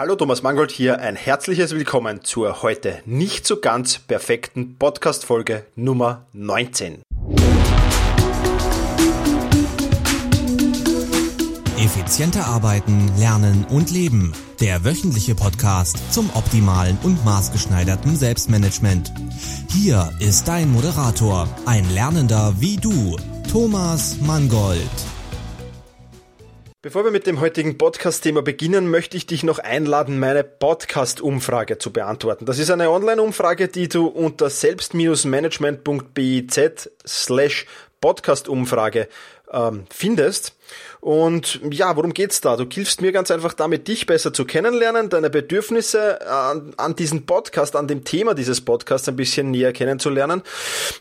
Hallo Thomas Mangold hier, ein herzliches Willkommen zur heute nicht so ganz perfekten Podcast-Folge Nummer 19. Effizienter arbeiten, lernen und leben. Der wöchentliche Podcast zum optimalen und maßgeschneiderten Selbstmanagement. Hier ist dein Moderator, ein Lernender wie du, Thomas Mangold. Bevor wir mit dem heutigen Podcast-Thema beginnen, möchte ich dich noch einladen, meine Podcast-Umfrage zu beantworten. Das ist eine Online-Umfrage, die du unter selbst-management.biz slash Podcast-Umfrage ähm, findest. Und ja, worum geht's da? Du hilfst mir ganz einfach damit, dich besser zu kennenlernen, deine Bedürfnisse an, an diesen Podcast, an dem Thema dieses Podcasts ein bisschen näher kennenzulernen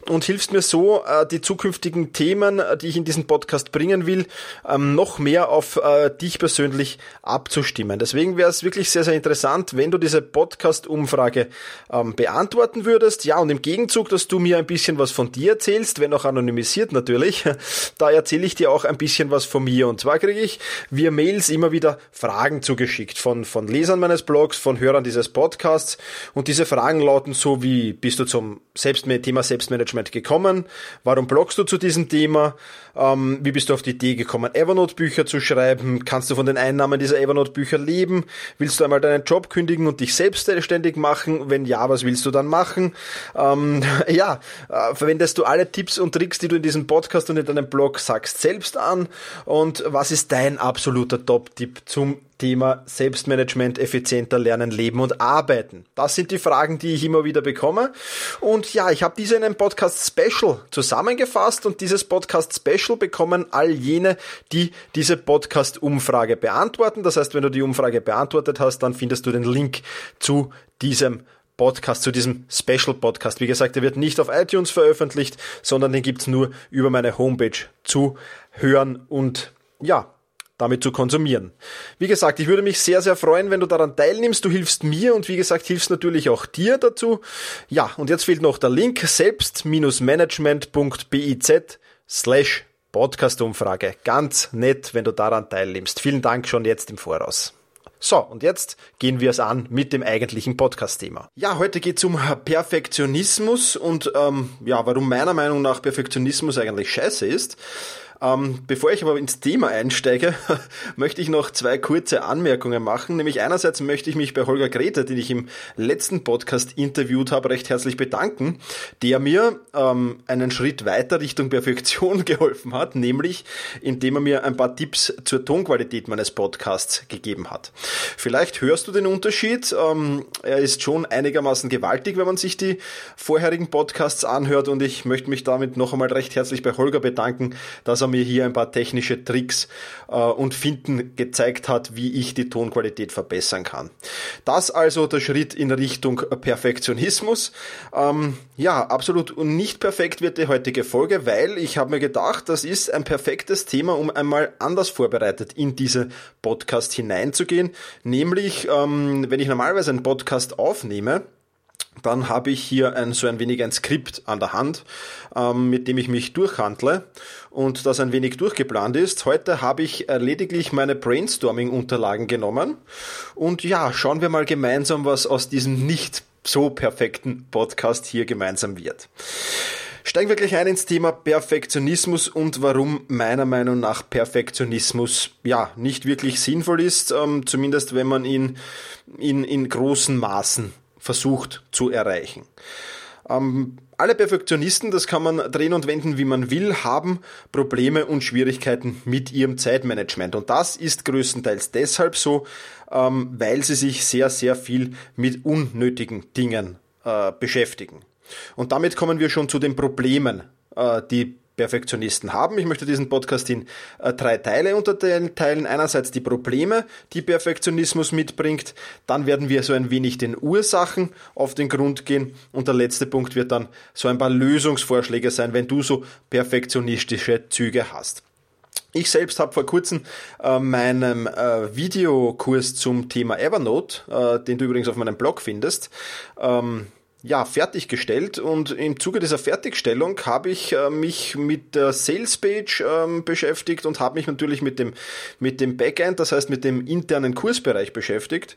und hilfst mir so, äh, die zukünftigen Themen, die ich in diesen Podcast bringen will, ähm, noch mehr auf äh, dich persönlich abzustimmen. Deswegen wäre es wirklich sehr, sehr interessant, wenn du diese Podcast-Umfrage ähm, beantworten würdest. Ja, und im Gegenzug, dass du mir ein bisschen was von dir erzählst, wenn auch anonymisiert natürlich, da erzähle ich dir auch ein bisschen was von mir und zwar kriege ich via Mails immer wieder Fragen zugeschickt von, von Lesern meines Blogs, von Hörern dieses Podcasts. Und diese Fragen lauten so wie, bist du zum Selbstma Thema Selbstmanagement gekommen? Warum blogst du zu diesem Thema? Ähm, wie bist du auf die Idee gekommen, Evernote-Bücher zu schreiben? Kannst du von den Einnahmen dieser Evernote-Bücher leben? Willst du einmal deinen Job kündigen und dich selbstständig machen? Wenn ja, was willst du dann machen? Ähm, ja, äh, verwendest du alle Tipps und Tricks, die du in diesem Podcast und in deinem Blog sagst, selbst an? Und was ist dein absoluter Top-Tipp zum Thema Selbstmanagement, effizienter lernen, leben und arbeiten? Das sind die Fragen, die ich immer wieder bekomme. Und ja, ich habe diese in einem Podcast Special zusammengefasst und dieses Podcast Special bekommen all jene, die diese Podcast Umfrage beantworten. Das heißt, wenn du die Umfrage beantwortet hast, dann findest du den Link zu diesem Podcast, zu diesem Special Podcast. Wie gesagt, der wird nicht auf iTunes veröffentlicht, sondern den gibt's nur über meine Homepage zu hören und ja, damit zu konsumieren. Wie gesagt, ich würde mich sehr, sehr freuen, wenn du daran teilnimmst. Du hilfst mir und wie gesagt, hilfst natürlich auch dir dazu. Ja, und jetzt fehlt noch der Link selbst-management.biz slash Podcast-Umfrage. Ganz nett, wenn du daran teilnimmst. Vielen Dank schon jetzt im Voraus. So, und jetzt gehen wir es an mit dem eigentlichen Podcast-Thema. Ja, heute geht es um Perfektionismus und ähm, ja, warum meiner Meinung nach Perfektionismus eigentlich scheiße ist. Ähm, bevor ich aber ins Thema einsteige, möchte ich noch zwei kurze Anmerkungen machen. Nämlich einerseits möchte ich mich bei Holger Grete, den ich im letzten Podcast interviewt habe, recht herzlich bedanken, der mir ähm, einen Schritt weiter Richtung Perfektion geholfen hat, nämlich indem er mir ein paar Tipps zur Tonqualität meines Podcasts gegeben hat. Vielleicht hörst du den Unterschied. Ähm, er ist schon einigermaßen gewaltig, wenn man sich die vorherigen Podcasts anhört und ich möchte mich damit noch einmal recht herzlich bei Holger bedanken, dass er mir hier ein paar technische Tricks äh, und Finden gezeigt hat, wie ich die Tonqualität verbessern kann. Das also der Schritt in Richtung Perfektionismus. Ähm, ja, absolut nicht perfekt wird die heutige Folge, weil ich habe mir gedacht, das ist ein perfektes Thema, um einmal anders vorbereitet in diese Podcast hineinzugehen. Nämlich, ähm, wenn ich normalerweise einen Podcast aufnehme, dann habe ich hier ein, so ein wenig ein Skript an der Hand, ähm, mit dem ich mich durchhandle und das ein wenig durchgeplant ist. Heute habe ich äh, lediglich meine Brainstorming-Unterlagen genommen und ja, schauen wir mal gemeinsam, was aus diesem nicht so perfekten Podcast hier gemeinsam wird. Steigen wir gleich ein ins Thema Perfektionismus und warum meiner Meinung nach Perfektionismus ja nicht wirklich sinnvoll ist, ähm, zumindest wenn man ihn in, in großen Maßen versucht zu erreichen. Ähm, alle Perfektionisten, das kann man drehen und wenden, wie man will, haben Probleme und Schwierigkeiten mit ihrem Zeitmanagement. Und das ist größtenteils deshalb so, ähm, weil sie sich sehr, sehr viel mit unnötigen Dingen äh, beschäftigen. Und damit kommen wir schon zu den Problemen, äh, die Perfektionisten haben. Ich möchte diesen Podcast in äh, drei Teile unterteilen. Einerseits die Probleme, die Perfektionismus mitbringt. Dann werden wir so ein wenig den Ursachen auf den Grund gehen. Und der letzte Punkt wird dann so ein paar Lösungsvorschläge sein, wenn du so perfektionistische Züge hast. Ich selbst habe vor kurzem äh, meinen äh, Videokurs zum Thema Evernote, äh, den du übrigens auf meinem Blog findest, ähm, ja, fertiggestellt und im Zuge dieser Fertigstellung habe ich äh, mich mit der Sales Page ähm, beschäftigt und habe mich natürlich mit dem, mit dem Backend, das heißt mit dem internen Kursbereich beschäftigt.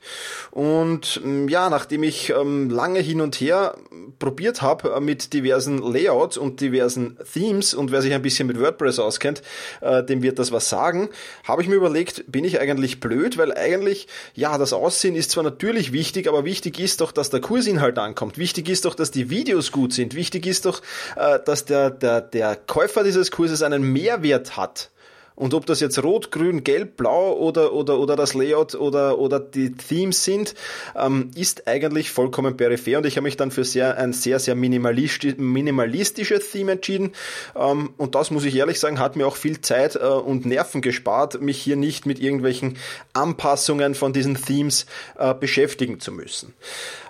Und ähm, ja, nachdem ich ähm, lange hin und her probiert habe äh, mit diversen Layouts und diversen Themes und wer sich ein bisschen mit WordPress auskennt, äh, dem wird das was sagen, habe ich mir überlegt, bin ich eigentlich blöd, weil eigentlich, ja, das Aussehen ist zwar natürlich wichtig, aber wichtig ist doch, dass der Kursinhalt ankommt. Wichtig Wichtig ist doch, dass die Videos gut sind. Wichtig ist doch, äh, dass der, der, der Käufer dieses Kurses einen Mehrwert hat. Und ob das jetzt rot, grün, gelb, blau oder, oder, oder das Layout oder, oder die Themes sind, ähm, ist eigentlich vollkommen peripher. Und ich habe mich dann für sehr, ein sehr, sehr minimalistisch, minimalistisches Theme entschieden. Ähm, und das muss ich ehrlich sagen, hat mir auch viel Zeit äh, und Nerven gespart, mich hier nicht mit irgendwelchen Anpassungen von diesen Themes äh, beschäftigen zu müssen.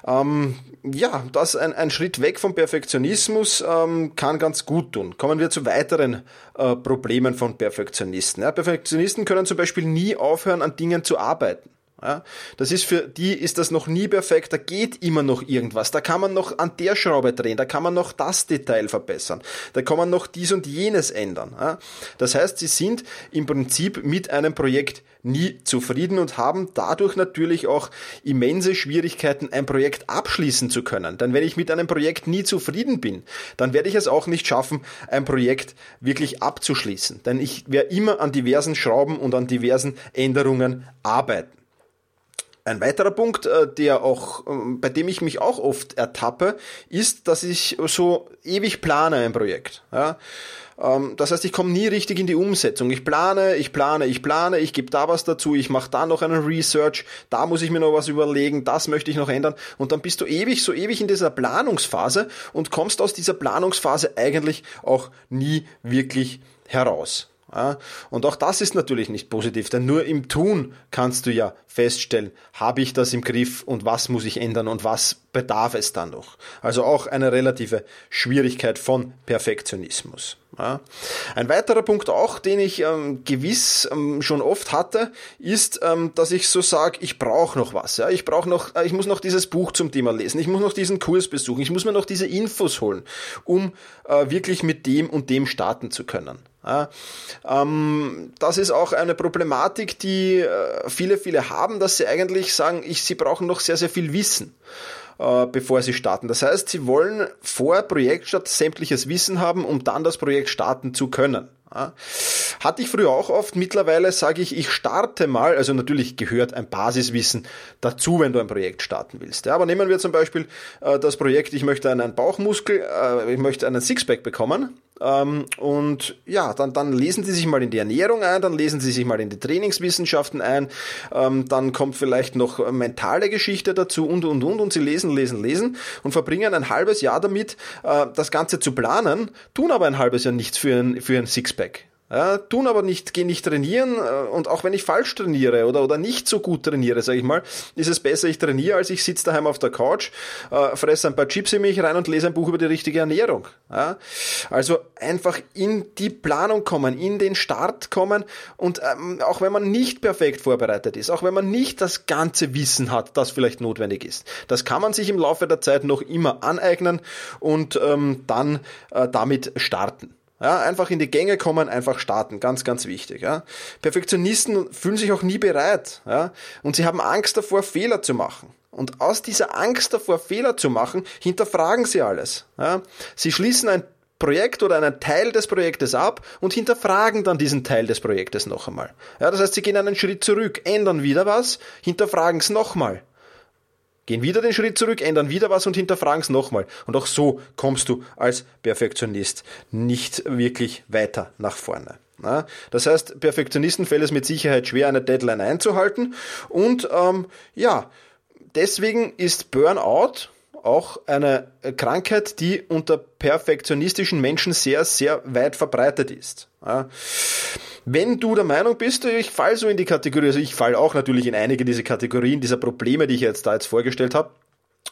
Ähm, ja, das ein, ein Schritt weg vom Perfektionismus ähm, kann ganz gut tun. Kommen wir zu weiteren äh, Problemen von Perfektionisten. Ja, Perfektionisten können zum Beispiel nie aufhören, an Dingen zu arbeiten. Ja, das ist für die ist das noch nie perfekt, da geht immer noch irgendwas, da kann man noch an der Schraube drehen, da kann man noch das Detail verbessern, da kann man noch dies und jenes ändern. Ja. Das heißt, sie sind im Prinzip mit einem Projekt nie zufrieden und haben dadurch natürlich auch immense Schwierigkeiten, ein Projekt abschließen zu können. Denn wenn ich mit einem Projekt nie zufrieden bin, dann werde ich es auch nicht schaffen, ein Projekt wirklich abzuschließen. Denn ich werde immer an diversen Schrauben und an diversen Änderungen arbeiten. Ein weiterer Punkt, äh, der auch, ähm, bei dem ich mich auch oft ertappe, ist, dass ich so ewig plane ein Projekt. Ja? Ähm, das heißt, ich komme nie richtig in die Umsetzung. Ich plane, ich plane, ich plane, ich gebe da was dazu, ich mache da noch einen Research, da muss ich mir noch was überlegen, das möchte ich noch ändern. Und dann bist du ewig, so ewig in dieser Planungsphase und kommst aus dieser Planungsphase eigentlich auch nie wirklich heraus. Und auch das ist natürlich nicht positiv, denn nur im Tun kannst du ja feststellen, habe ich das im Griff und was muss ich ändern und was bedarf es dann noch. Also auch eine relative Schwierigkeit von Perfektionismus. Ja. Ein weiterer Punkt auch, den ich ähm, gewiss ähm, schon oft hatte, ist, ähm, dass ich so sage, ich brauche noch was. Ja? Ich brauche noch, äh, ich muss noch dieses Buch zum Thema lesen, ich muss noch diesen Kurs besuchen, ich muss mir noch diese Infos holen, um äh, wirklich mit dem und dem starten zu können. Ja, ähm, das ist auch eine Problematik, die äh, viele, viele haben, dass sie eigentlich sagen, ich, sie brauchen noch sehr, sehr viel Wissen äh, bevor sie starten. Das heißt, sie wollen vor Projektstart sämtliches Wissen haben, um dann das Projekt starten zu können. Hatte ich früher auch oft. Mittlerweile sage ich, ich starte mal. Also natürlich gehört ein Basiswissen dazu, wenn du ein Projekt starten willst. Aber nehmen wir zum Beispiel äh, das Projekt, ich möchte einen Bauchmuskel, äh, ich möchte einen Sixpack bekommen. Ähm, und ja, dann, dann lesen Sie sich mal in die Ernährung ein, dann lesen Sie sich mal in die Trainingswissenschaften ein, ähm, dann kommt vielleicht noch mentale Geschichte dazu und, und, und, und Sie lesen, lesen, lesen und verbringen ein halbes Jahr damit, äh, das Ganze zu planen, tun aber ein halbes Jahr nichts für ein, für ein Sixpack. Ja, tun aber nicht, gehen nicht trainieren äh, und auch wenn ich falsch trainiere oder, oder nicht so gut trainiere, sage ich mal, ist es besser, ich trainiere, als ich sitze daheim auf der Couch, äh, fresse ein paar Chips in mich rein und lese ein Buch über die richtige Ernährung. Ja, also einfach in die Planung kommen, in den Start kommen und ähm, auch wenn man nicht perfekt vorbereitet ist, auch wenn man nicht das ganze Wissen hat, das vielleicht notwendig ist, das kann man sich im Laufe der Zeit noch immer aneignen und ähm, dann äh, damit starten. Ja, einfach in die Gänge kommen, einfach starten, ganz, ganz wichtig. Ja. Perfektionisten fühlen sich auch nie bereit ja, und sie haben Angst davor, Fehler zu machen. Und aus dieser Angst davor, Fehler zu machen, hinterfragen sie alles. Ja. Sie schließen ein Projekt oder einen Teil des Projektes ab und hinterfragen dann diesen Teil des Projektes noch einmal. Ja, das heißt, sie gehen einen Schritt zurück, ändern wieder was, hinterfragen es nochmal gehen wieder den Schritt zurück, ändern wieder was und hinterfragen es nochmal. Und auch so kommst du als Perfektionist nicht wirklich weiter nach vorne. Das heißt, Perfektionisten fällt es mit Sicherheit schwer, eine Deadline einzuhalten. Und ähm, ja, deswegen ist Burnout auch eine Krankheit, die unter perfektionistischen Menschen sehr, sehr weit verbreitet ist. Wenn du der Meinung bist, ich fall so in die Kategorie, also ich fall auch natürlich in einige dieser Kategorien, dieser Probleme, die ich jetzt da jetzt vorgestellt habe,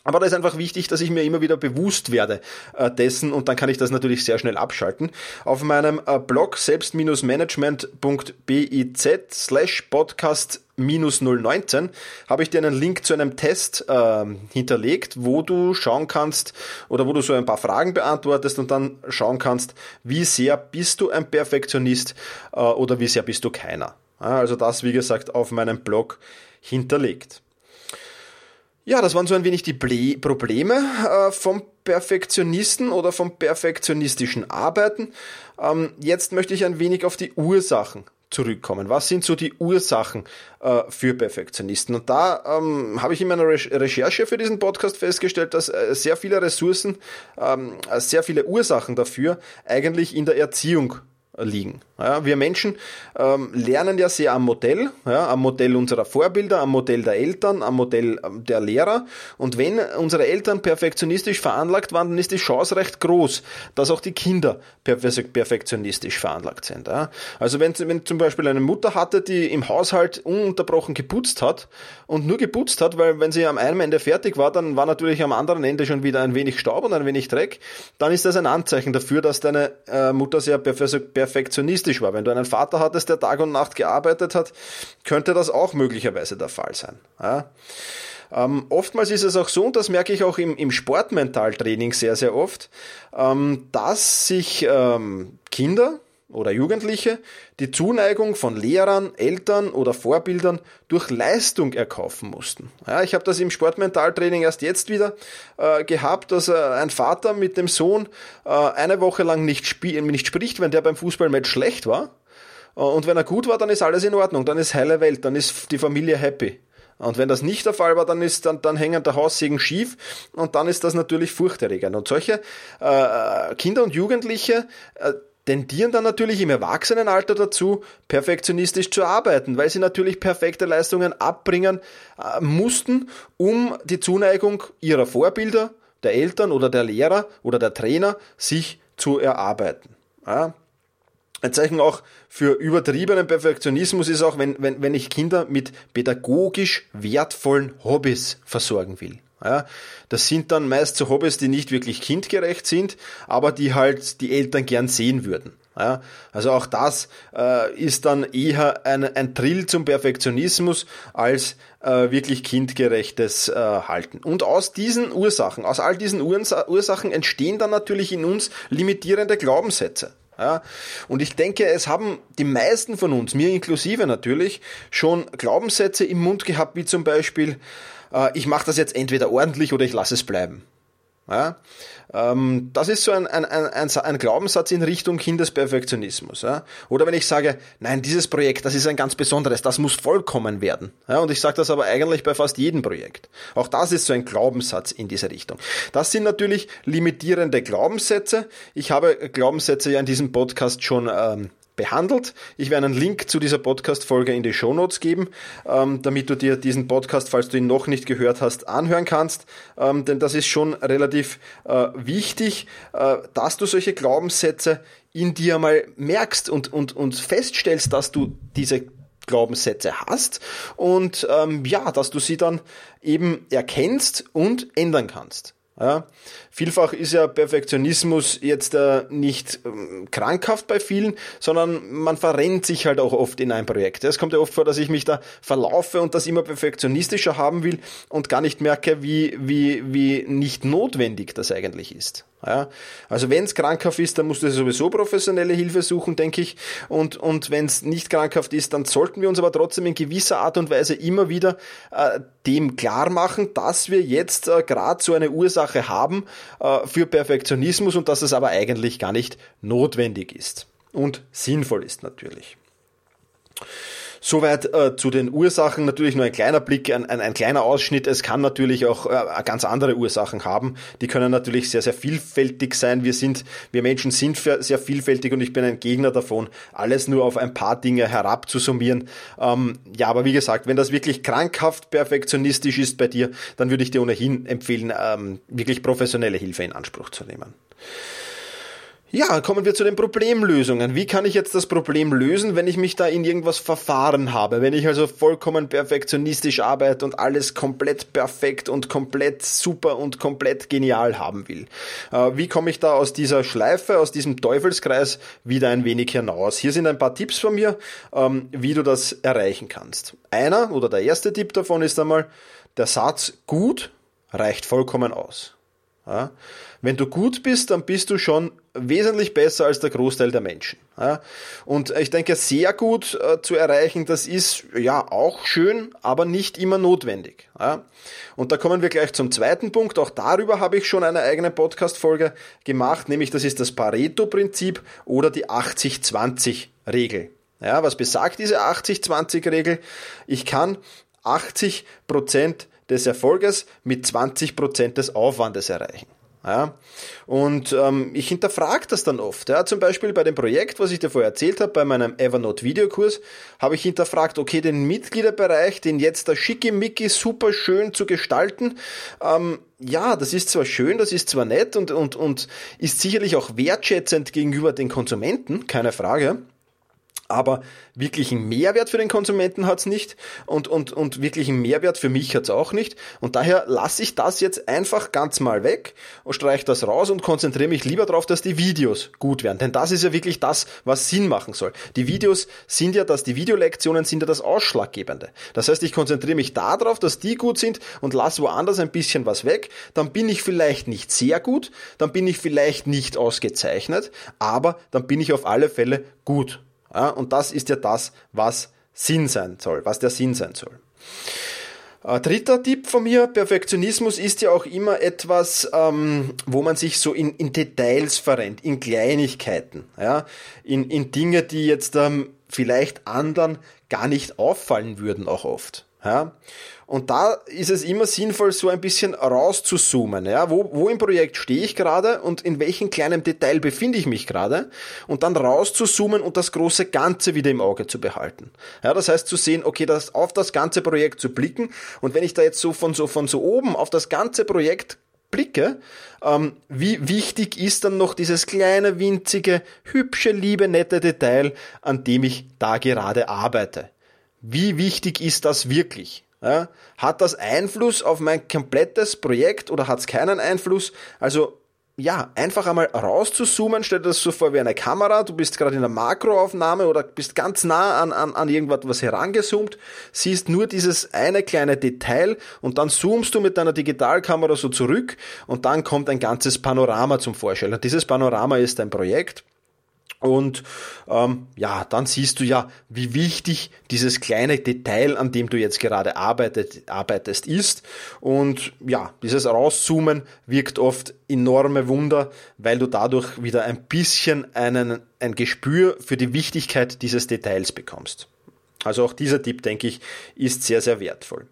aber da ist einfach wichtig, dass ich mir immer wieder bewusst werde äh, dessen und dann kann ich das natürlich sehr schnell abschalten. Auf meinem äh, Blog selbst-management.biz slash podcast 019 habe ich dir einen Link zu einem Test äh, hinterlegt, wo du schauen kannst oder wo du so ein paar Fragen beantwortest und dann schauen kannst, wie sehr bist du ein Perfektionist äh, oder wie sehr bist du keiner. Also das, wie gesagt, auf meinem Blog hinterlegt. Ja, das waren so ein wenig die Ble Probleme äh, vom Perfektionisten oder vom perfektionistischen Arbeiten. Ähm, jetzt möchte ich ein wenig auf die Ursachen zurückkommen. Was sind so die Ursachen äh, für Perfektionisten? Und da ähm, habe ich in meiner Re Recherche für diesen Podcast festgestellt, dass äh, sehr viele Ressourcen, ähm, sehr viele Ursachen dafür eigentlich in der Erziehung liegen. Ja, wir Menschen ähm, lernen ja sehr am Modell, ja, am Modell unserer Vorbilder, am Modell der Eltern, am Modell ähm, der Lehrer. Und wenn unsere Eltern perfektionistisch veranlagt waren, dann ist die Chance recht groß, dass auch die Kinder perfektionistisch veranlagt sind. Ja. Also wenn, wenn zum Beispiel eine Mutter hatte, die im Haushalt ununterbrochen geputzt hat und nur geputzt hat, weil wenn sie am einen Ende fertig war, dann war natürlich am anderen Ende schon wieder ein wenig Staub und ein wenig Dreck, dann ist das ein Anzeichen dafür, dass deine äh, Mutter sehr perfektionistisch realistisch war. Wenn du einen Vater hattest, der Tag und Nacht gearbeitet hat, könnte das auch möglicherweise der Fall sein. Ja? Ähm, oftmals ist es auch so, und das merke ich auch im, im Sportmentaltraining sehr, sehr oft, ähm, dass sich ähm, Kinder, oder Jugendliche die Zuneigung von Lehrern, Eltern oder Vorbildern durch Leistung erkaufen mussten. Ja, ich habe das im Sportmentaltraining erst jetzt wieder äh, gehabt, dass äh, ein Vater mit dem Sohn äh, eine Woche lang nicht, nicht spricht, wenn der beim Fußballmatch schlecht war. Äh, und wenn er gut war, dann ist alles in Ordnung, dann ist heile Welt, dann ist die Familie happy. Und wenn das nicht der Fall war, dann ist dann, dann hängen der Haussegen schief und dann ist das natürlich furchterregend. Und solche äh, Kinder und Jugendliche, äh, tendieren dann natürlich im Erwachsenenalter dazu, perfektionistisch zu arbeiten, weil sie natürlich perfekte Leistungen abbringen äh, mussten, um die Zuneigung ihrer Vorbilder, der Eltern oder der Lehrer oder der Trainer sich zu erarbeiten. Ja. Ein Zeichen auch für übertriebenen Perfektionismus ist auch, wenn, wenn, wenn ich Kinder mit pädagogisch wertvollen Hobbys versorgen will. Ja, das sind dann meist so Hobbys, die nicht wirklich kindgerecht sind, aber die halt die Eltern gern sehen würden. Ja, also auch das äh, ist dann eher ein, ein Drill zum Perfektionismus als äh, wirklich kindgerechtes äh, Halten. Und aus diesen Ursachen, aus all diesen Ursachen entstehen dann natürlich in uns limitierende Glaubenssätze. Ja, und ich denke, es haben die meisten von uns, mir inklusive natürlich, schon Glaubenssätze im Mund gehabt, wie zum Beispiel, äh, ich mache das jetzt entweder ordentlich oder ich lasse es bleiben. Ja? Ähm, das ist so ein, ein, ein, ein, Glaubenssatz in Richtung Kindesperfektionismus. Ja? Oder wenn ich sage, nein, dieses Projekt, das ist ein ganz besonderes, das muss vollkommen werden. Ja? Und ich sage das aber eigentlich bei fast jedem Projekt. Auch das ist so ein Glaubenssatz in diese Richtung. Das sind natürlich limitierende Glaubenssätze. Ich habe Glaubenssätze ja in diesem Podcast schon ähm, behandelt. Ich werde einen Link zu dieser Podcast-Folge in die Show Notes geben, ähm, damit du dir diesen Podcast, falls du ihn noch nicht gehört hast, anhören kannst. Ähm, denn das ist schon relativ äh, wichtig, äh, dass du solche Glaubenssätze in dir mal merkst und, und, und feststellst, dass du diese Glaubenssätze hast und ähm, ja, dass du sie dann eben erkennst und ändern kannst. Ja. Vielfach ist ja Perfektionismus jetzt äh, nicht ähm, krankhaft bei vielen, sondern man verrennt sich halt auch oft in ein Projekt. Es kommt ja oft vor, dass ich mich da verlaufe und das immer perfektionistischer haben will und gar nicht merke, wie, wie, wie nicht notwendig das eigentlich ist. Ja, also wenn es krankhaft ist, dann musst du sowieso professionelle Hilfe suchen, denke ich. Und, und wenn es nicht krankhaft ist, dann sollten wir uns aber trotzdem in gewisser Art und Weise immer wieder äh, dem klar machen, dass wir jetzt äh, gerade so eine Ursache haben äh, für Perfektionismus und dass es aber eigentlich gar nicht notwendig ist. Und sinnvoll ist natürlich. Soweit äh, zu den Ursachen. Natürlich nur ein kleiner Blick, ein, ein, ein kleiner Ausschnitt. Es kann natürlich auch äh, ganz andere Ursachen haben. Die können natürlich sehr, sehr vielfältig sein. Wir sind, wir Menschen sind sehr vielfältig und ich bin ein Gegner davon, alles nur auf ein paar Dinge herabzusummieren. Ähm, ja, aber wie gesagt, wenn das wirklich krankhaft perfektionistisch ist bei dir, dann würde ich dir ohnehin empfehlen, ähm, wirklich professionelle Hilfe in Anspruch zu nehmen. Ja, kommen wir zu den Problemlösungen. Wie kann ich jetzt das Problem lösen, wenn ich mich da in irgendwas verfahren habe? Wenn ich also vollkommen perfektionistisch arbeite und alles komplett perfekt und komplett super und komplett genial haben will. Äh, wie komme ich da aus dieser Schleife, aus diesem Teufelskreis wieder ein wenig hinaus? Hier sind ein paar Tipps von mir, ähm, wie du das erreichen kannst. Einer oder der erste Tipp davon ist einmal, der Satz gut reicht vollkommen aus. Ja? Wenn du gut bist, dann bist du schon wesentlich besser als der Großteil der Menschen. Und ich denke, sehr gut äh, zu erreichen, das ist ja auch schön, aber nicht immer notwendig. Und da kommen wir gleich zum zweiten Punkt. Auch darüber habe ich schon eine eigene Podcast-Folge gemacht, nämlich das ist das Pareto-Prinzip oder die 80-20-Regel. Ja, was besagt diese 80-20-Regel? Ich kann 80 Prozent des Erfolges mit 20% des Aufwandes erreichen. Ja, und ähm, ich hinterfrage das dann oft. Ja, zum Beispiel bei dem Projekt, was ich dir vorher erzählt habe, bei meinem Evernote Videokurs, habe ich hinterfragt, okay, den Mitgliederbereich, den jetzt der Schickimicki super schön zu gestalten, ähm, ja, das ist zwar schön, das ist zwar nett und, und, und ist sicherlich auch wertschätzend gegenüber den Konsumenten, keine Frage aber wirklichen Mehrwert für den Konsumenten hat's nicht und, und, und wirklichen Mehrwert für mich hat's auch nicht. Und daher lasse ich das jetzt einfach ganz mal weg und streiche das raus und konzentriere mich lieber darauf, dass die Videos gut werden. Denn das ist ja wirklich das, was Sinn machen soll. Die Videos sind ja das, die Videolektionen sind ja das Ausschlaggebende. Das heißt, ich konzentriere mich darauf, dass die gut sind und lasse woanders ein bisschen was weg. Dann bin ich vielleicht nicht sehr gut, dann bin ich vielleicht nicht ausgezeichnet, aber dann bin ich auf alle Fälle gut. Ja, und das ist ja das, was Sinn sein soll, was der Sinn sein soll. Äh, dritter Tipp von mir, Perfektionismus ist ja auch immer etwas, ähm, wo man sich so in, in Details verrennt, in Kleinigkeiten, ja, in, in Dinge, die jetzt ähm, vielleicht anderen gar nicht auffallen würden, auch oft. Ja? Und da ist es immer sinnvoll, so ein bisschen rauszuzoomen. Ja? Wo, wo im Projekt stehe ich gerade und in welchem kleinen Detail befinde ich mich gerade und dann rauszuzoomen und das große Ganze wieder im Auge zu behalten. Ja, das heißt zu sehen, okay, das, auf das ganze Projekt zu blicken und wenn ich da jetzt so von so, von so oben auf das ganze Projekt blicke, ähm, wie wichtig ist dann noch dieses kleine, winzige, hübsche, liebe, nette Detail, an dem ich da gerade arbeite. Wie wichtig ist das wirklich? Ja, hat das Einfluss auf mein komplettes Projekt oder hat es keinen Einfluss? Also ja, einfach einmal rauszuzoomen, stell dir das so vor wie eine Kamera, du bist gerade in einer Makroaufnahme oder bist ganz nah an, an, an irgendwas herangezoomt, siehst nur dieses eine kleine Detail und dann zoomst du mit deiner Digitalkamera so zurück und dann kommt ein ganzes Panorama zum Vorstellen. Und dieses Panorama ist ein Projekt und ähm, ja, dann siehst du ja, wie wichtig dieses kleine Detail, an dem du jetzt gerade arbeitet, arbeitest, ist. Und ja, dieses Rauszoomen wirkt oft enorme Wunder, weil du dadurch wieder ein bisschen einen, ein Gespür für die Wichtigkeit dieses Details bekommst. Also auch dieser Tipp, denke ich, ist sehr, sehr wertvoll.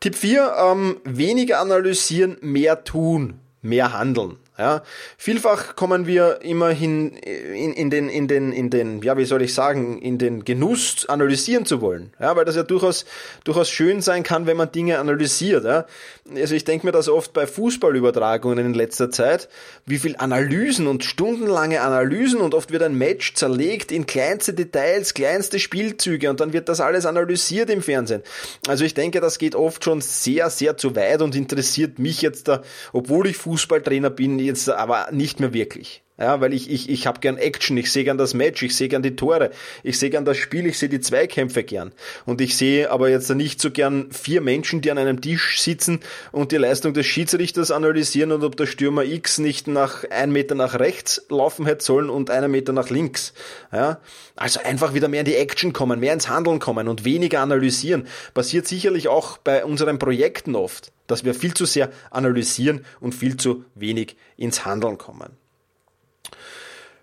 Tipp 4, ähm, weniger analysieren, mehr tun, mehr handeln. Ja, vielfach kommen wir immerhin in, in, den, in, den, in den, ja, wie soll ich sagen, in den Genuss analysieren zu wollen. Ja, weil das ja durchaus, durchaus schön sein kann, wenn man Dinge analysiert. Ja. Also ich denke mir das oft bei Fußballübertragungen in letzter Zeit, wie viel Analysen und stundenlange Analysen und oft wird ein Match zerlegt in kleinste Details, kleinste Spielzüge und dann wird das alles analysiert im Fernsehen. Also ich denke, das geht oft schon sehr, sehr zu weit und interessiert mich jetzt da, obwohl ich Fußballtrainer bin, jetzt aber nicht mehr wirklich. Ja, weil ich, ich, ich habe gern Action, ich sehe gern das Match, ich sehe gern die Tore, ich sehe gern das Spiel, ich sehe die Zweikämpfe gern. Und ich sehe aber jetzt nicht so gern vier Menschen, die an einem Tisch sitzen und die Leistung des Schiedsrichters analysieren und ob der Stürmer X nicht nach ein Meter nach rechts laufen hätte sollen und einen Meter nach links. Ja, also einfach wieder mehr in die Action kommen, mehr ins Handeln kommen und weniger analysieren. Passiert sicherlich auch bei unseren Projekten oft, dass wir viel zu sehr analysieren und viel zu wenig ins Handeln kommen.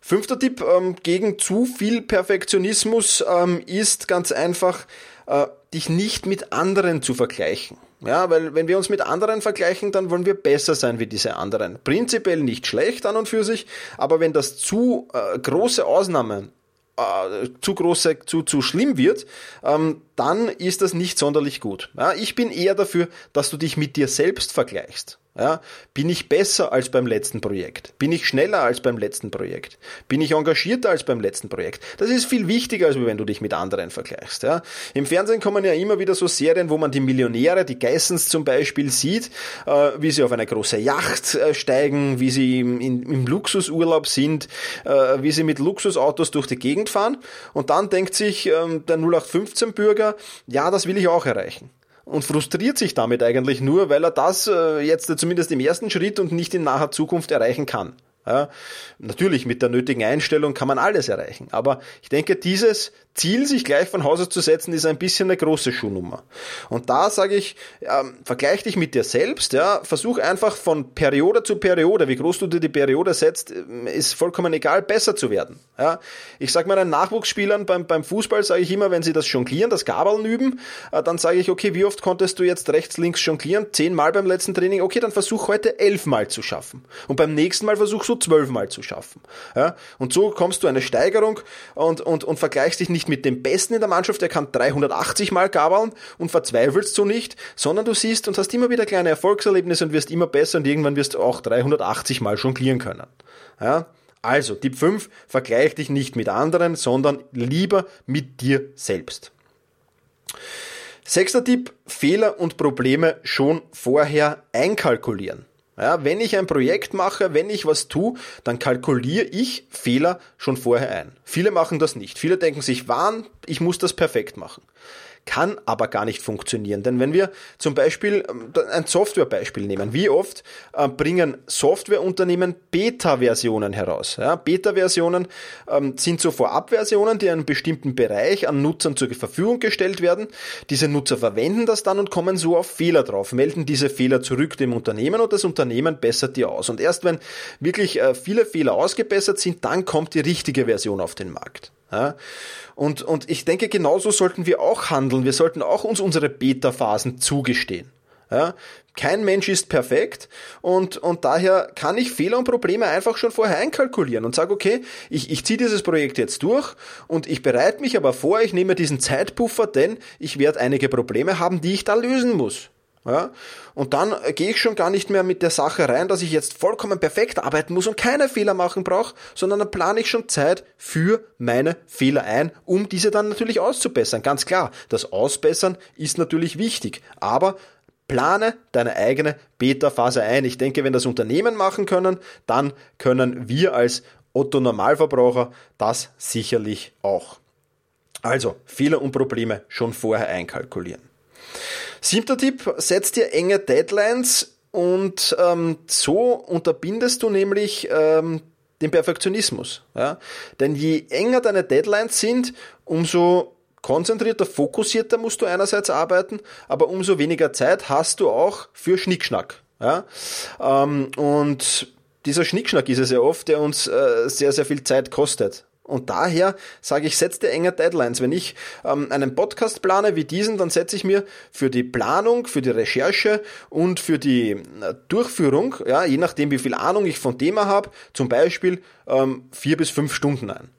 Fünfter Tipp ähm, gegen zu viel Perfektionismus ähm, ist ganz einfach, äh, dich nicht mit anderen zu vergleichen. Ja, weil wenn wir uns mit anderen vergleichen, dann wollen wir besser sein wie diese anderen. Prinzipiell nicht schlecht an und für sich, aber wenn das zu äh, große Ausnahmen äh, zu große, zu, zu schlimm wird, ähm, dann ist das nicht sonderlich gut. Ja, ich bin eher dafür, dass du dich mit dir selbst vergleichst. Ja, bin ich besser als beim letzten Projekt? Bin ich schneller als beim letzten Projekt? Bin ich engagierter als beim letzten Projekt? Das ist viel wichtiger, als wenn du dich mit anderen vergleichst. Ja. Im Fernsehen kommen ja immer wieder so Serien, wo man die Millionäre, die Geissens zum Beispiel, sieht, äh, wie sie auf eine große Yacht äh, steigen, wie sie im, in, im Luxusurlaub sind, äh, wie sie mit Luxusautos durch die Gegend fahren. Und dann denkt sich ähm, der 0815-Bürger, ja, das will ich auch erreichen und frustriert sich damit eigentlich nur, weil er das äh, jetzt zumindest im ersten Schritt und nicht in naher Zukunft erreichen kann. Ja, natürlich mit der nötigen Einstellung kann man alles erreichen, aber ich denke, dieses Ziel, sich gleich von Haus aus zu setzen, ist ein bisschen eine große Schuhnummer. Und da sage ich, ähm, vergleich dich mit dir selbst, ja, versuch einfach von Periode zu Periode, wie groß du dir die Periode setzt, äh, ist vollkommen egal, besser zu werden. Ja. Ich sage meinen Nachwuchsspielern beim, beim Fußball, sage ich immer, wenn sie das Jonglieren, das Gabeln üben, äh, dann sage ich, okay, wie oft konntest du jetzt rechts, links jonglieren? Zehnmal beim letzten Training, okay, dann versuch heute elfmal zu schaffen. Und beim nächsten Mal versuch so zwölfmal zu schaffen. Ja. Und so kommst du eine Steigerung und, und, und vergleichst dich nicht mit dem Besten in der Mannschaft, der kann 380 Mal gabeln und verzweifelst so nicht, sondern du siehst und hast immer wieder kleine Erfolgserlebnisse und wirst immer besser und irgendwann wirst du auch 380 Mal jonglieren können. Ja? Also, Tipp 5, vergleich dich nicht mit anderen, sondern lieber mit dir selbst. Sechster Tipp, Fehler und Probleme schon vorher einkalkulieren. Ja, wenn ich ein Projekt mache, wenn ich was tue, dann kalkuliere ich Fehler schon vorher ein. Viele machen das nicht. Viele denken sich, wann, ich muss das perfekt machen kann aber gar nicht funktionieren. Denn wenn wir zum Beispiel ähm, ein Softwarebeispiel nehmen, wie oft äh, bringen Softwareunternehmen Beta-Versionen heraus? Ja, Beta-Versionen ähm, sind so Vorabversionen, die einen bestimmten Bereich an Nutzern zur Verfügung gestellt werden. Diese Nutzer verwenden das dann und kommen so auf Fehler drauf, melden diese Fehler zurück dem Unternehmen und das Unternehmen bessert die aus. Und erst wenn wirklich äh, viele Fehler ausgebessert sind, dann kommt die richtige Version auf den Markt. Ja? Und, und ich denke, genauso sollten wir auch handeln. Wir sollten auch uns unsere Beta-Phasen zugestehen. Ja? Kein Mensch ist perfekt und, und daher kann ich Fehler und Probleme einfach schon vorher einkalkulieren und sage, okay, ich, ich ziehe dieses Projekt jetzt durch und ich bereite mich aber vor, ich nehme diesen Zeitpuffer, denn ich werde einige Probleme haben, die ich da lösen muss. Ja? Und dann gehe ich schon gar nicht mehr mit der Sache rein, dass ich jetzt vollkommen perfekt arbeiten muss und keine Fehler machen brauche, sondern dann plane ich schon Zeit für meine Fehler ein, um diese dann natürlich auszubessern. Ganz klar, das Ausbessern ist natürlich wichtig, aber plane deine eigene Beta-Phase ein. Ich denke, wenn das Unternehmen machen können, dann können wir als Otto Normalverbraucher das sicherlich auch. Also Fehler und Probleme schon vorher einkalkulieren. Siebter Tipp, setz dir enge Deadlines und ähm, so unterbindest du nämlich ähm, den Perfektionismus. Ja? Denn je enger deine Deadlines sind, umso konzentrierter, fokussierter musst du einerseits arbeiten, aber umso weniger Zeit hast du auch für Schnickschnack. Ja? Ähm, und dieser Schnickschnack ist es ja oft, der uns äh, sehr, sehr viel Zeit kostet. Und daher sage ich, setz dir enge Deadlines. Wenn ich ähm, einen Podcast plane wie diesen, dann setze ich mir für die Planung, für die Recherche und für die äh, Durchführung, ja, je nachdem wie viel Ahnung ich von Thema habe, zum Beispiel ähm, vier bis fünf Stunden ein.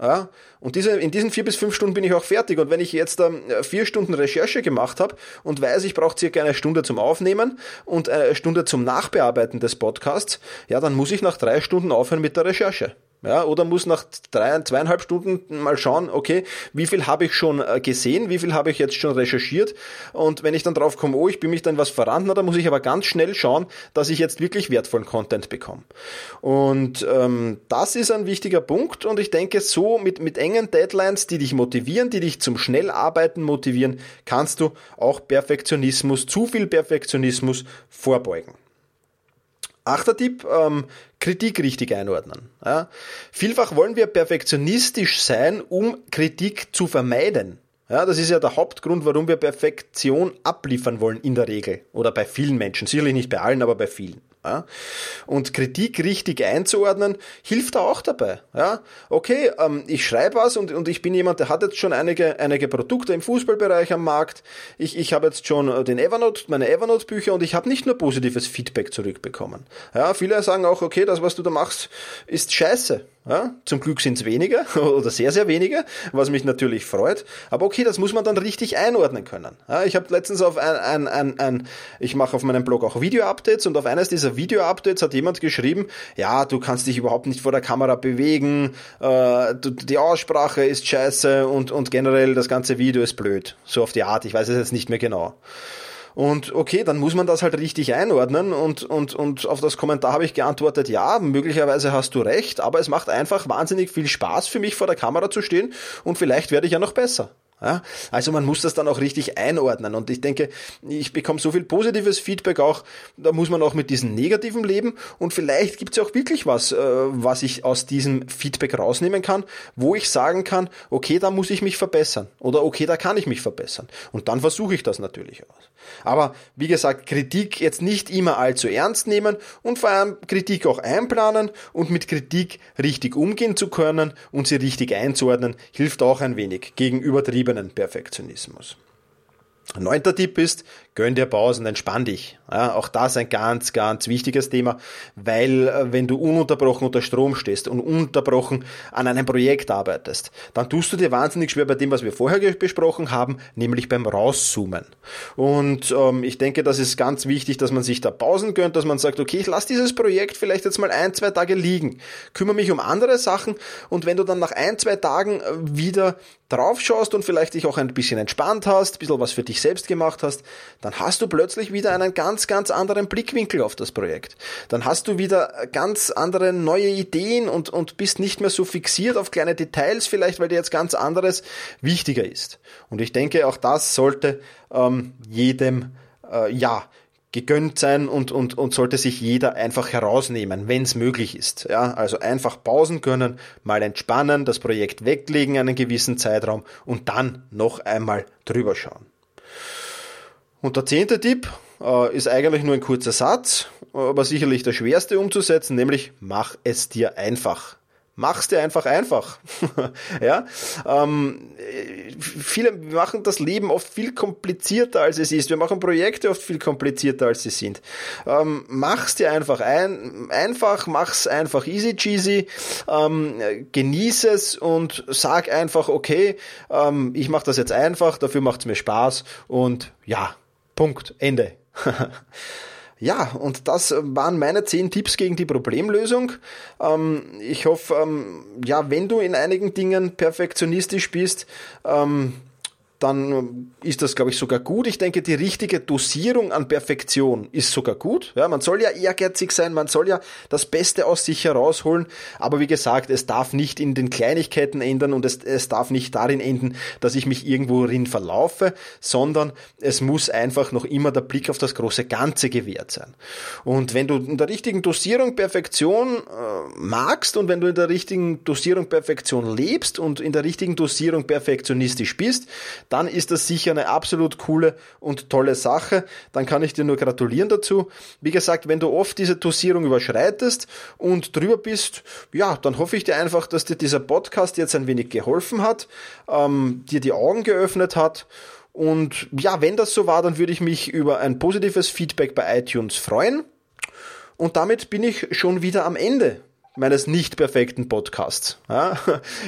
Ja, und diese, in diesen vier bis fünf Stunden bin ich auch fertig. Und wenn ich jetzt ähm, vier Stunden Recherche gemacht habe und weiß, ich brauche circa eine Stunde zum Aufnehmen und eine Stunde zum Nachbearbeiten des Podcasts, ja, dann muss ich nach drei Stunden aufhören mit der Recherche. Ja, oder muss nach drei, zweieinhalb Stunden mal schauen, okay, wie viel habe ich schon äh, gesehen, wie viel habe ich jetzt schon recherchiert und wenn ich dann drauf komme, oh, ich bin mich dann was verraten, dann muss ich aber ganz schnell schauen, dass ich jetzt wirklich wertvollen Content bekomme. Und ähm, das ist ein wichtiger Punkt und ich denke, so mit, mit engen Deadlines, die dich motivieren, die dich zum Schnellarbeiten motivieren, kannst du auch Perfektionismus, zu viel Perfektionismus vorbeugen. Achter Tipp, ähm, Kritik richtig einordnen. Ja? Vielfach wollen wir perfektionistisch sein, um Kritik zu vermeiden. Ja, das ist ja der Hauptgrund, warum wir Perfektion abliefern wollen in der Regel. Oder bei vielen Menschen. Sicherlich nicht bei allen, aber bei vielen. Ja? Und Kritik richtig einzuordnen, hilft da auch dabei. Ja? Okay, ähm, ich schreibe was und, und ich bin jemand, der hat jetzt schon einige, einige Produkte im Fußballbereich am Markt. Ich, ich habe jetzt schon äh, den Evernote, meine Evernote-Bücher und ich habe nicht nur positives Feedback zurückbekommen. Ja, viele sagen auch, okay, das, was du da machst, ist scheiße. Ja, zum Glück sind es weniger oder sehr, sehr wenige, was mich natürlich freut. Aber okay, das muss man dann richtig einordnen können. Ja, ich habe letztens auf ein, ein, ein, ein ich mache auf meinem Blog auch Video-Updates und auf eines dieser Video-Updates hat jemand geschrieben, ja, du kannst dich überhaupt nicht vor der Kamera bewegen, äh, die Aussprache ist scheiße und, und generell das ganze Video ist blöd. So auf die Art, ich weiß es jetzt nicht mehr genau. Und okay, dann muss man das halt richtig einordnen und, und, und auf das Kommentar habe ich geantwortet, ja, möglicherweise hast du recht, aber es macht einfach wahnsinnig viel Spaß für mich vor der Kamera zu stehen und vielleicht werde ich ja noch besser. Ja, also man muss das dann auch richtig einordnen. Und ich denke, ich bekomme so viel positives Feedback auch, da muss man auch mit diesen negativen leben. Und vielleicht gibt es ja auch wirklich was, äh, was ich aus diesem Feedback rausnehmen kann, wo ich sagen kann, okay, da muss ich mich verbessern. Oder okay, da kann ich mich verbessern. Und dann versuche ich das natürlich aus. Aber wie gesagt, Kritik jetzt nicht immer allzu ernst nehmen und vor allem Kritik auch einplanen und mit Kritik richtig umgehen zu können und sie richtig einzuordnen, hilft auch ein wenig gegen übertriebenen Perfektionismus. Neunter Tipp ist, gönn dir Pausen, entspann dich. Ja, auch das ein ganz, ganz wichtiges Thema, weil äh, wenn du ununterbrochen unter Strom stehst und ununterbrochen an einem Projekt arbeitest, dann tust du dir wahnsinnig schwer bei dem, was wir vorher besprochen haben, nämlich beim Rauszoomen. Und ähm, ich denke, das ist ganz wichtig, dass man sich da Pausen gönnt, dass man sagt, okay, ich lasse dieses Projekt vielleicht jetzt mal ein, zwei Tage liegen, kümmere mich um andere Sachen und wenn du dann nach ein, zwei Tagen äh, wieder drauf schaust und vielleicht dich auch ein bisschen entspannt hast, ein bisschen was für dich selbst gemacht hast, dann hast du plötzlich wieder einen ganz, ganz anderen Blickwinkel auf das Projekt. Dann hast du wieder ganz andere neue Ideen und, und bist nicht mehr so fixiert auf kleine Details vielleicht, weil dir jetzt ganz anderes wichtiger ist. Und ich denke, auch das sollte ähm, jedem, äh, ja, gegönnt sein und, und, und sollte sich jeder einfach herausnehmen, wenn es möglich ist. Ja, also einfach Pausen können, mal entspannen, das Projekt weglegen einen gewissen Zeitraum und dann noch einmal drüber schauen. Und der zehnte Tipp äh, ist eigentlich nur ein kurzer Satz, aber sicherlich der schwerste umzusetzen, nämlich mach es dir einfach mach's dir einfach einfach. ja, ähm, viele machen das Leben oft viel komplizierter als es ist. Wir machen Projekte oft viel komplizierter als sie sind. Ähm, mach's dir einfach ein, einfach, mach's einfach easy cheesy, ähm, genieße es und sag einfach, okay, ähm, ich mache das jetzt einfach, dafür macht's mir Spaß und ja, Punkt, Ende. Ja, und das waren meine zehn Tipps gegen die Problemlösung. Ähm, ich hoffe, ähm, ja, wenn du in einigen Dingen perfektionistisch bist, ähm, dann ist das, glaube ich, sogar gut. Ich denke, die richtige Dosierung an Perfektion ist sogar gut. Ja, man soll ja ehrgeizig sein, man soll ja das Beste aus sich herausholen. Aber wie gesagt, es darf nicht in den Kleinigkeiten ändern und es, es darf nicht darin enden, dass ich mich irgendwohin verlaufe, sondern es muss einfach noch immer der Blick auf das große Ganze gewährt sein. Und wenn du in der richtigen Dosierung Perfektion äh, magst und wenn du in der richtigen Dosierung Perfektion lebst und in der richtigen Dosierung perfektionistisch bist, dann ist das sicher eine absolut coole und tolle Sache. Dann kann ich dir nur gratulieren dazu. Wie gesagt, wenn du oft diese Dosierung überschreitest und drüber bist, ja, dann hoffe ich dir einfach, dass dir dieser Podcast jetzt ein wenig geholfen hat, ähm, dir die Augen geöffnet hat. Und ja, wenn das so war, dann würde ich mich über ein positives Feedback bei iTunes freuen. Und damit bin ich schon wieder am Ende meines nicht perfekten Podcasts. Ja,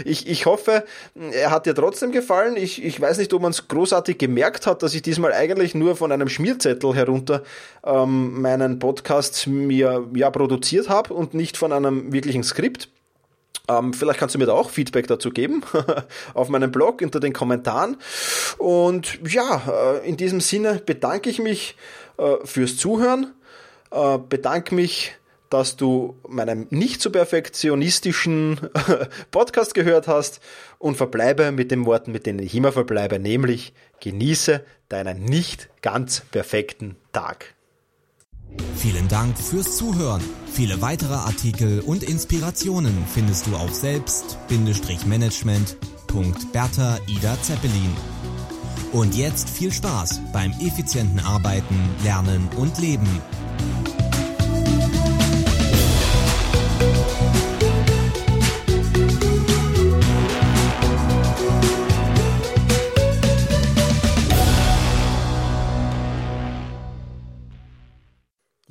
ich, ich hoffe, er hat dir trotzdem gefallen. Ich, ich weiß nicht, ob man es großartig gemerkt hat, dass ich diesmal eigentlich nur von einem Schmierzettel herunter ähm, meinen Podcast mir ja produziert habe und nicht von einem wirklichen Skript. Ähm, vielleicht kannst du mir da auch Feedback dazu geben auf meinem Blog unter den Kommentaren. Und ja, äh, in diesem Sinne bedanke ich mich äh, fürs Zuhören, äh, bedanke mich dass du meinen nicht so perfektionistischen Podcast gehört hast und verbleibe mit den Worten, mit denen ich immer verbleibe, nämlich genieße deinen nicht ganz perfekten Tag. Vielen Dank fürs Zuhören. Viele weitere Artikel und Inspirationen findest du auf selbst-management.bertha Ida Zeppelin. Und jetzt viel Spaß beim effizienten Arbeiten, Lernen und Leben.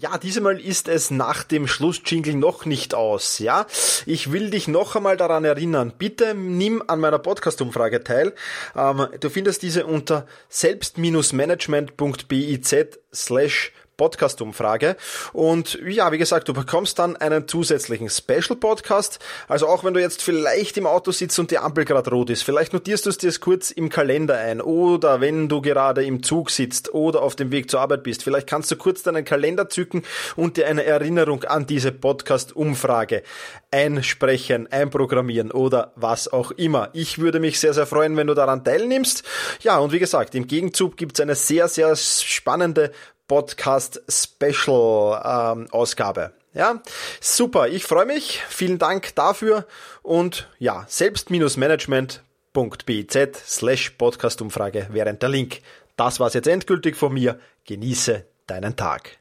Ja, diesmal ist es nach dem Schlussjingle noch nicht aus, ja? Ich will dich noch einmal daran erinnern, bitte nimm an meiner Podcast-Umfrage teil. Ähm, du findest diese unter selbst-management.biz slash Podcast-Umfrage. Und ja, wie gesagt, du bekommst dann einen zusätzlichen Special-Podcast. Also auch wenn du jetzt vielleicht im Auto sitzt und die Ampel gerade rot ist, vielleicht notierst du es dir kurz im Kalender ein oder wenn du gerade im Zug sitzt oder auf dem Weg zur Arbeit bist, vielleicht kannst du kurz deinen Kalender zücken und dir eine Erinnerung an diese Podcast-Umfrage einsprechen, einprogrammieren oder was auch immer. Ich würde mich sehr, sehr freuen, wenn du daran teilnimmst. Ja, und wie gesagt, im Gegenzug gibt es eine sehr, sehr spannende Podcast Special ähm, Ausgabe. Ja, super. Ich freue mich. Vielen Dank dafür und ja, selbst-management.biz slash Podcast-Umfrage während der Link. Das war's jetzt endgültig von mir. Genieße deinen Tag.